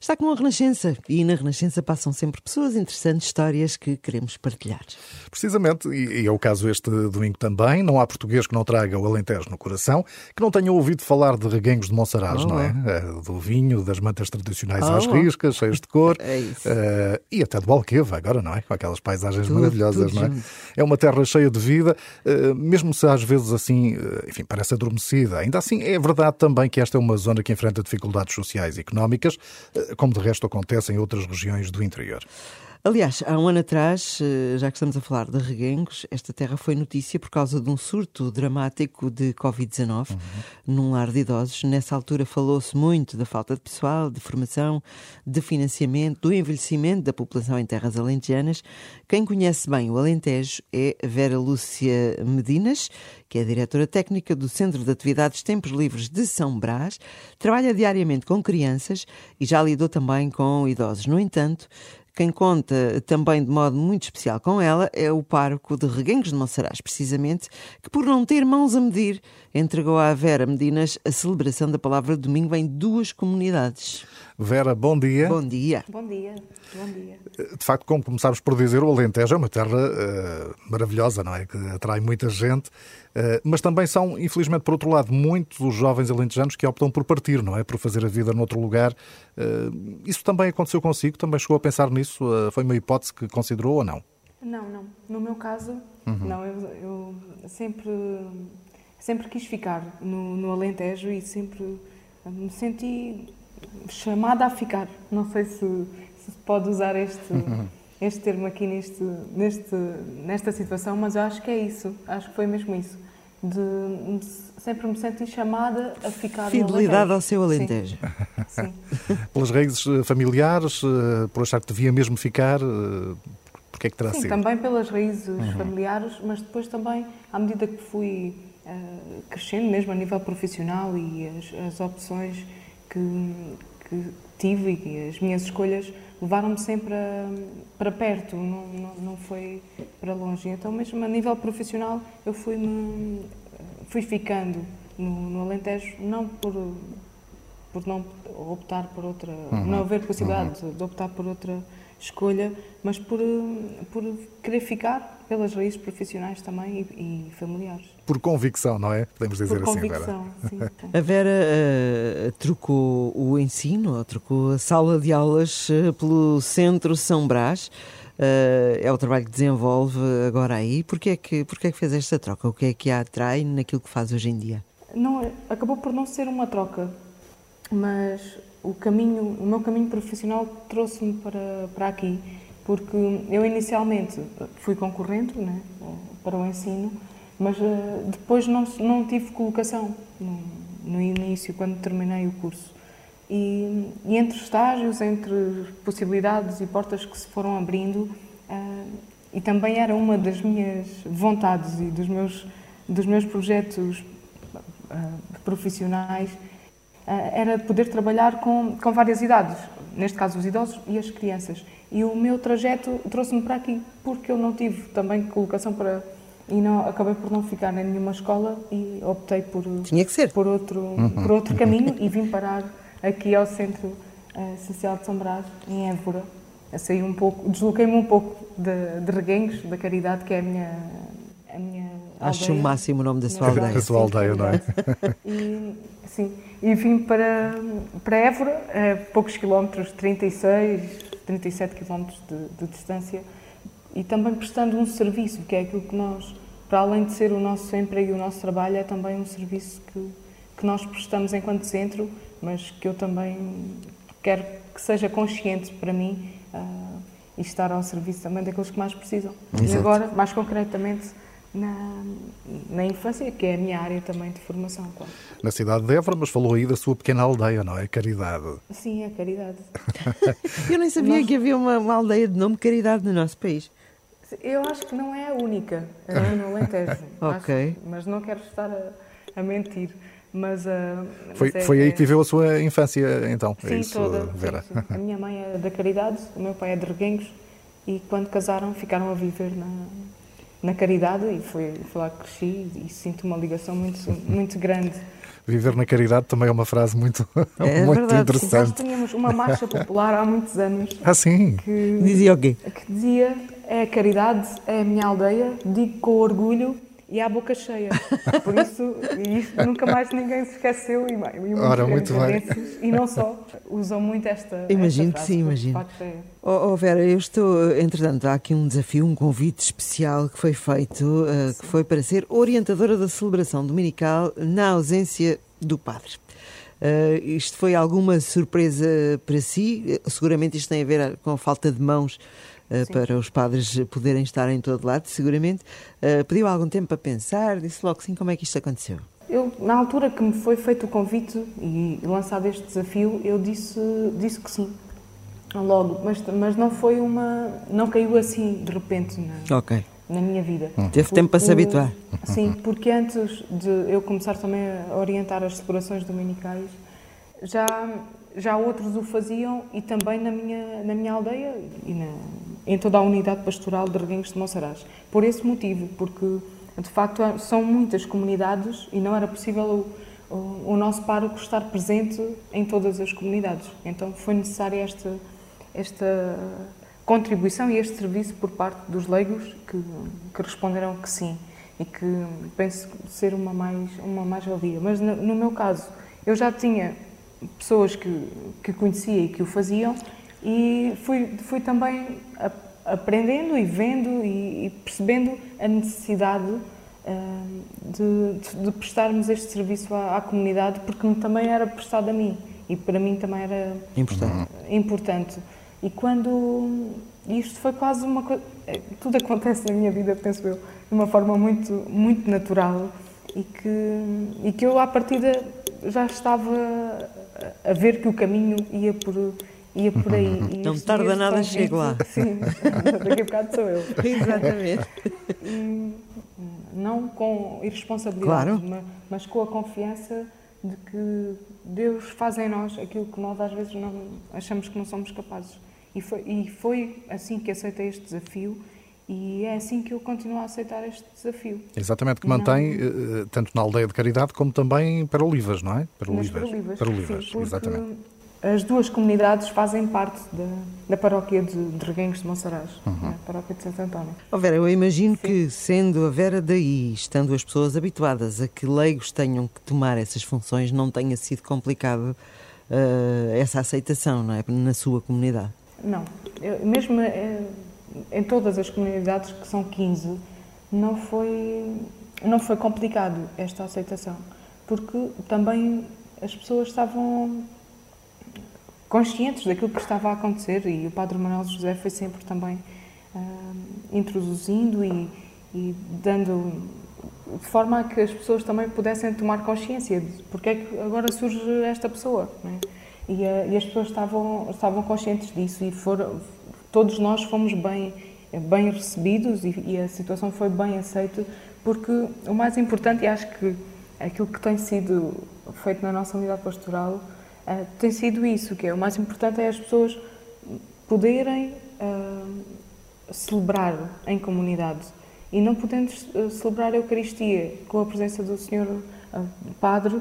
está com a Renascença e na Renascença passam sempre pessoas interessantes, histórias que queremos partilhar. Precisamente, e é o caso este domingo também, não há português que não traga o Alentejo no coração, que não tenha ouvido falar de reguengos de Monsaraz, oh, não é? Oh. Do vinho, das mantas tradicionais oh, às riscas, cheias de cor, é isso. Uh, e até do Alqueva, agora, não é? Com aquelas paisagens tudo, maravilhosas, tudo não é? Junto. É uma terra cheia de vida, uh, mesmo se às vezes assim, uh, enfim, parece adormecida, ainda assim é verdade também que esta é uma zona que enfrenta dificuldades sociais e económicas, como de resto acontece em outras regiões do interior. Aliás, há um ano atrás, eh, já que estamos a falar de reguengos, esta terra foi notícia por causa de um surto dramático de Covid-19 uhum. num lar de idosos. Nessa altura falou-se muito da falta de pessoal, de formação, de financiamento, do envelhecimento da população em terras alentejanas. Quem conhece bem o Alentejo é Vera Lúcia Medinas, que é diretora técnica do Centro de Atividades Tempos Livres de São Brás, trabalha diariamente com crianças e já lidou também com idosos. No entanto, quem conta também de modo muito especial com ela é o pároco de Reguengos de Monsaraz, precisamente, que por não ter mãos a medir, entregou à Vera Medinas a celebração da palavra domingo em duas comunidades. Vera, bom dia. Bom dia. Bom dia. Bom dia. De facto, como começámos por dizer, o Alentejo é uma terra uh, maravilhosa, não é? Que atrai muita gente, uh, mas também são, infelizmente, por outro lado, muitos os jovens alentejanos que optam por partir, não é? Por fazer a vida noutro lugar. Uh, isso também aconteceu consigo? Também chegou a pensar nisso? foi uma hipótese que considerou ou não? Não, não. No meu caso, uhum. não. Eu, eu, sempre, sempre quis ficar no, no Alentejo e sempre me senti chamada a ficar. Não sei se, se pode usar este, este termo aqui neste, neste, nesta situação, mas eu acho que é isso. Acho que foi mesmo isso. De, sempre me senti chamada a ficar Fidelidade ao seu Alentejo. Sim. Pelas raízes eh, familiares, eh, por achar que devia mesmo ficar, eh, porque é que terá Sim, sido? também pelas raízes uhum. familiares, mas depois também, à medida que fui uh, crescendo, mesmo a nível profissional e as, as opções que, que tive e as minhas escolhas levaram-me sempre a, para perto, não, não, não, foi para longe. Então, mesmo a nível profissional, eu fui, -me, fui ficando no, no Alentejo, não por, por não optar por outra, uhum. não haver possibilidade uhum. de optar por outra escolha, mas por, por querer ficar pelas raízes profissionais também e, e familiares. Por convicção, não é? Podemos dizer por assim, convicção, Vera. Sim, a Vera uh, trocou o ensino, trocou a sala de aulas uh, pelo Centro São Brás. Uh, é o trabalho que desenvolve agora aí. Porquê é, que, porquê é que fez esta troca? O que é que a atrai naquilo que faz hoje em dia? Não, acabou por não ser uma troca, mas o caminho, o meu caminho profissional trouxe-me para, para aqui, porque eu inicialmente fui concorrente né, para o ensino, mas uh, depois não, não tive colocação no, no, início, quando terminei o curso. E, e, entre estágios, entre possibilidades e portas que se foram abrindo, uh, e também era uma das minhas vontades e dos meus, dos meus projetos uh, profissionais, era poder trabalhar com, com várias idades, neste caso os idosos e as crianças. E o meu trajeto trouxe-me para aqui, porque eu não tive também colocação para. E não, acabei por não ficar em nenhuma escola e optei por, Tinha que ser. por, outro, uhum. por outro caminho e vim parar aqui ao Centro uh, Social de São Brás, em Évora. Saí um pouco, desloquei-me um pouco de, de Reguengos, da Caridade, que é a minha, a minha Acho aldeia. o máximo o nome da sua aldeia. Da sua aldeia, não é? E, sim, e vim para, para Évora, a poucos quilómetros, 36, 37 quilómetros de, de distância, e também prestando um serviço, que é aquilo que nós, para além de ser o nosso emprego e o nosso trabalho, é também um serviço que, que nós prestamos enquanto centro, mas que eu também quero que seja consciente para mim uh, e estar ao serviço também daqueles que mais precisam. Exato. E agora, mais concretamente, na, na infância, que é a minha área também de formação. Claro. Na cidade de Évora, mas falou aí da sua pequena aldeia, não é? Caridade. Sim, é Caridade. Eu nem sabia Nós... que havia uma, uma, aldeia de nome Caridade no nosso país. Eu acho que não é a única, é no Alentejo. ok. Acho, mas não quero estar a, a mentir. Mas, uh, foi, mas é, foi aí que viveu a sua infância, então? Sim, é isso, toda. Vera? Sim, sim. A minha mãe é da Caridade, o meu pai é de Reguengos e quando casaram ficaram a viver na, na caridade e foi, foi lá que cresci e sinto uma ligação muito, muito grande. Viver na caridade também é uma frase muito, é muito verdade, interessante. Nós tínhamos uma marcha popular há muitos anos. Ah, sim? Que dizia o quê? Que dizia, é a caridade, é a minha aldeia, digo com orgulho, e à boca cheia. Por isso, isto nunca mais ninguém se esqueceu e, e Ora, muito bem. E não só, usam muito esta. Imagino esta que sim, imagino. É... Oh, oh, Vera, eu estou, entretanto, há aqui um desafio, um convite especial que foi feito, uh, que foi para ser orientadora da celebração dominical na ausência do padre. Uh, isto foi alguma surpresa para si? Seguramente isto tem a ver com a falta de mãos uh, para os padres poderem estar em todo lado, seguramente. Uh, pediu algum tempo para pensar, disse logo sim, como é que isto aconteceu? Eu, na altura que me foi feito o convite e lançado este desafio, eu disse, disse que sim, logo, mas, mas não foi uma. não caiu assim de repente na, okay. na minha vida. Hum. Teve tempo para se habituar. Sim, porque antes de eu começar também a orientar as celebrações dominicais, já, já outros o faziam e também na minha, na minha aldeia e na, em toda a unidade pastoral de Reguengos de Monsaraz. Por esse motivo, porque de facto são muitas comunidades e não era possível o, o, o nosso pároco estar presente em todas as comunidades. Então foi necessária esta, esta contribuição e este serviço por parte dos leigos que, que responderam que sim e que penso ser uma mais uma mais valia. Mas no, no meu caso eu já tinha pessoas que que conhecia e que o faziam e fui, fui também aprendendo e vendo e, e percebendo a necessidade uh, de, de, prestarmos este serviço à, à, comunidade, porque também era prestado a mim e para mim também era importante. importante. E quando isto foi quase uma coisa. Eh, tudo acontece na minha vida, penso eu, de uma forma muito, muito natural e que, e que eu, à partida, já estava a ver que o caminho ia por ia por aí. E não tarda nada, chego lá. Sim, daqui a bocado sou eu. Exatamente. E, não com irresponsabilidade, claro. mas com a confiança de que Deus faz em nós aquilo que nós às vezes não achamos que não somos capazes. E foi, e foi assim que aceitei este desafio e é assim que eu continuo a aceitar este desafio. Exatamente, que mantém não... Eh, tanto na aldeia de caridade como também para Olivas, não é? Para Olivas. Para Olivas, para Olivas sim, exatamente as duas comunidades fazem parte da, da paróquia de, de Reguengos de Monsaraz, uhum. a paróquia de Santo António. Oh Vera, eu imagino Sim. que, sendo a Vera daí, estando as pessoas habituadas a que leigos tenham que tomar essas funções, não tenha sido complicado uh, essa aceitação, não é? Na sua comunidade. Não, eu, mesmo eh, em todas as comunidades, que são 15, não foi, não foi complicado esta aceitação, porque também as pessoas estavam conscientes daquilo que estava a acontecer e o Padre Manuel José foi sempre também uh, introduzindo e, e, dando de forma a que as pessoas também pudessem tomar consciência de porque é que agora surge esta pessoa é? e, uh, e, as pessoas estavam estavam conscientes disso e foram todos nós fomos bem bem recebidos e, e a situação foi bem aceita porque o mais importante e acho que aquilo que tem sido feito na nossa unidade pastoral Uh, tem sido isso, que é o mais importante é as pessoas poderem uh, celebrar em comunidade e não podendo uh, celebrar a Eucaristia com a presença do Senhor Padre,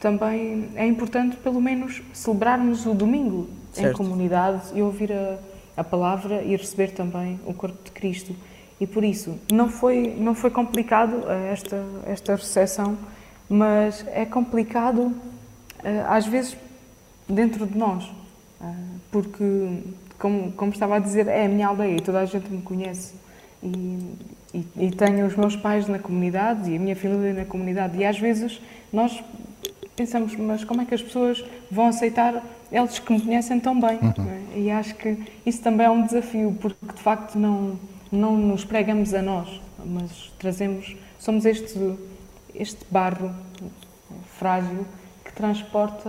também é importante pelo menos celebrarmos o domingo certo. em comunidade e ouvir a, a palavra e receber também o corpo de Cristo. E por isso não foi não foi complicado esta esta recepção, mas é complicado às vezes dentro de nós. Ah, porque, como, como estava a dizer, é a minha aldeia e toda a gente me conhece. E, e, e, tenho os meus pais na comunidade e a minha família na comunidade. E às vezes nós pensamos, mas como é que as pessoas vão aceitar eles que me conhecem tão bem? Uhum. É? E acho que isso também é um desafio, porque de facto não, não nos pregamos a nós, mas trazemos, somos este, este barro frágil transporta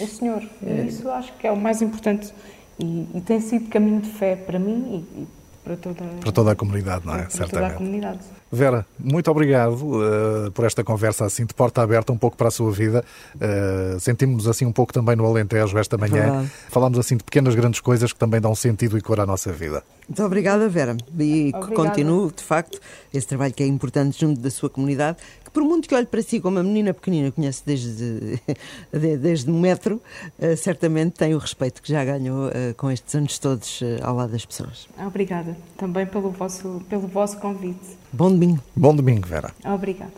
o Senhor. É. Isso acho que é o mais importante e, e, tem sido caminho de fé para mim e, e para toda, para toda a comunidade, não é? Para Certamente. toda a comunidade. Vera, muito obrigado uh, por esta conversa assim de porta aberta um pouco para a sua vida. Uh, sentimos assim um pouco também no Alentejo esta manhã. Verdade. Falámos assim de pequenas grandes coisas que também dão sentido e cor à nossa vida. Muito obrigada, Vera. E continue, de facto, esse trabalho que é importante junto da sua comunidade, por muito que olhe para si como uma menina pequenina, conhece desde, desde um metro, uh, certamente tem o respeito que já ganhou uh, com estes anos todos uh, ao lado das pessoas. Obrigada também pelo vosso, pelo vosso convite. Bom domingo. Bom domingo, Vera. Obrigada.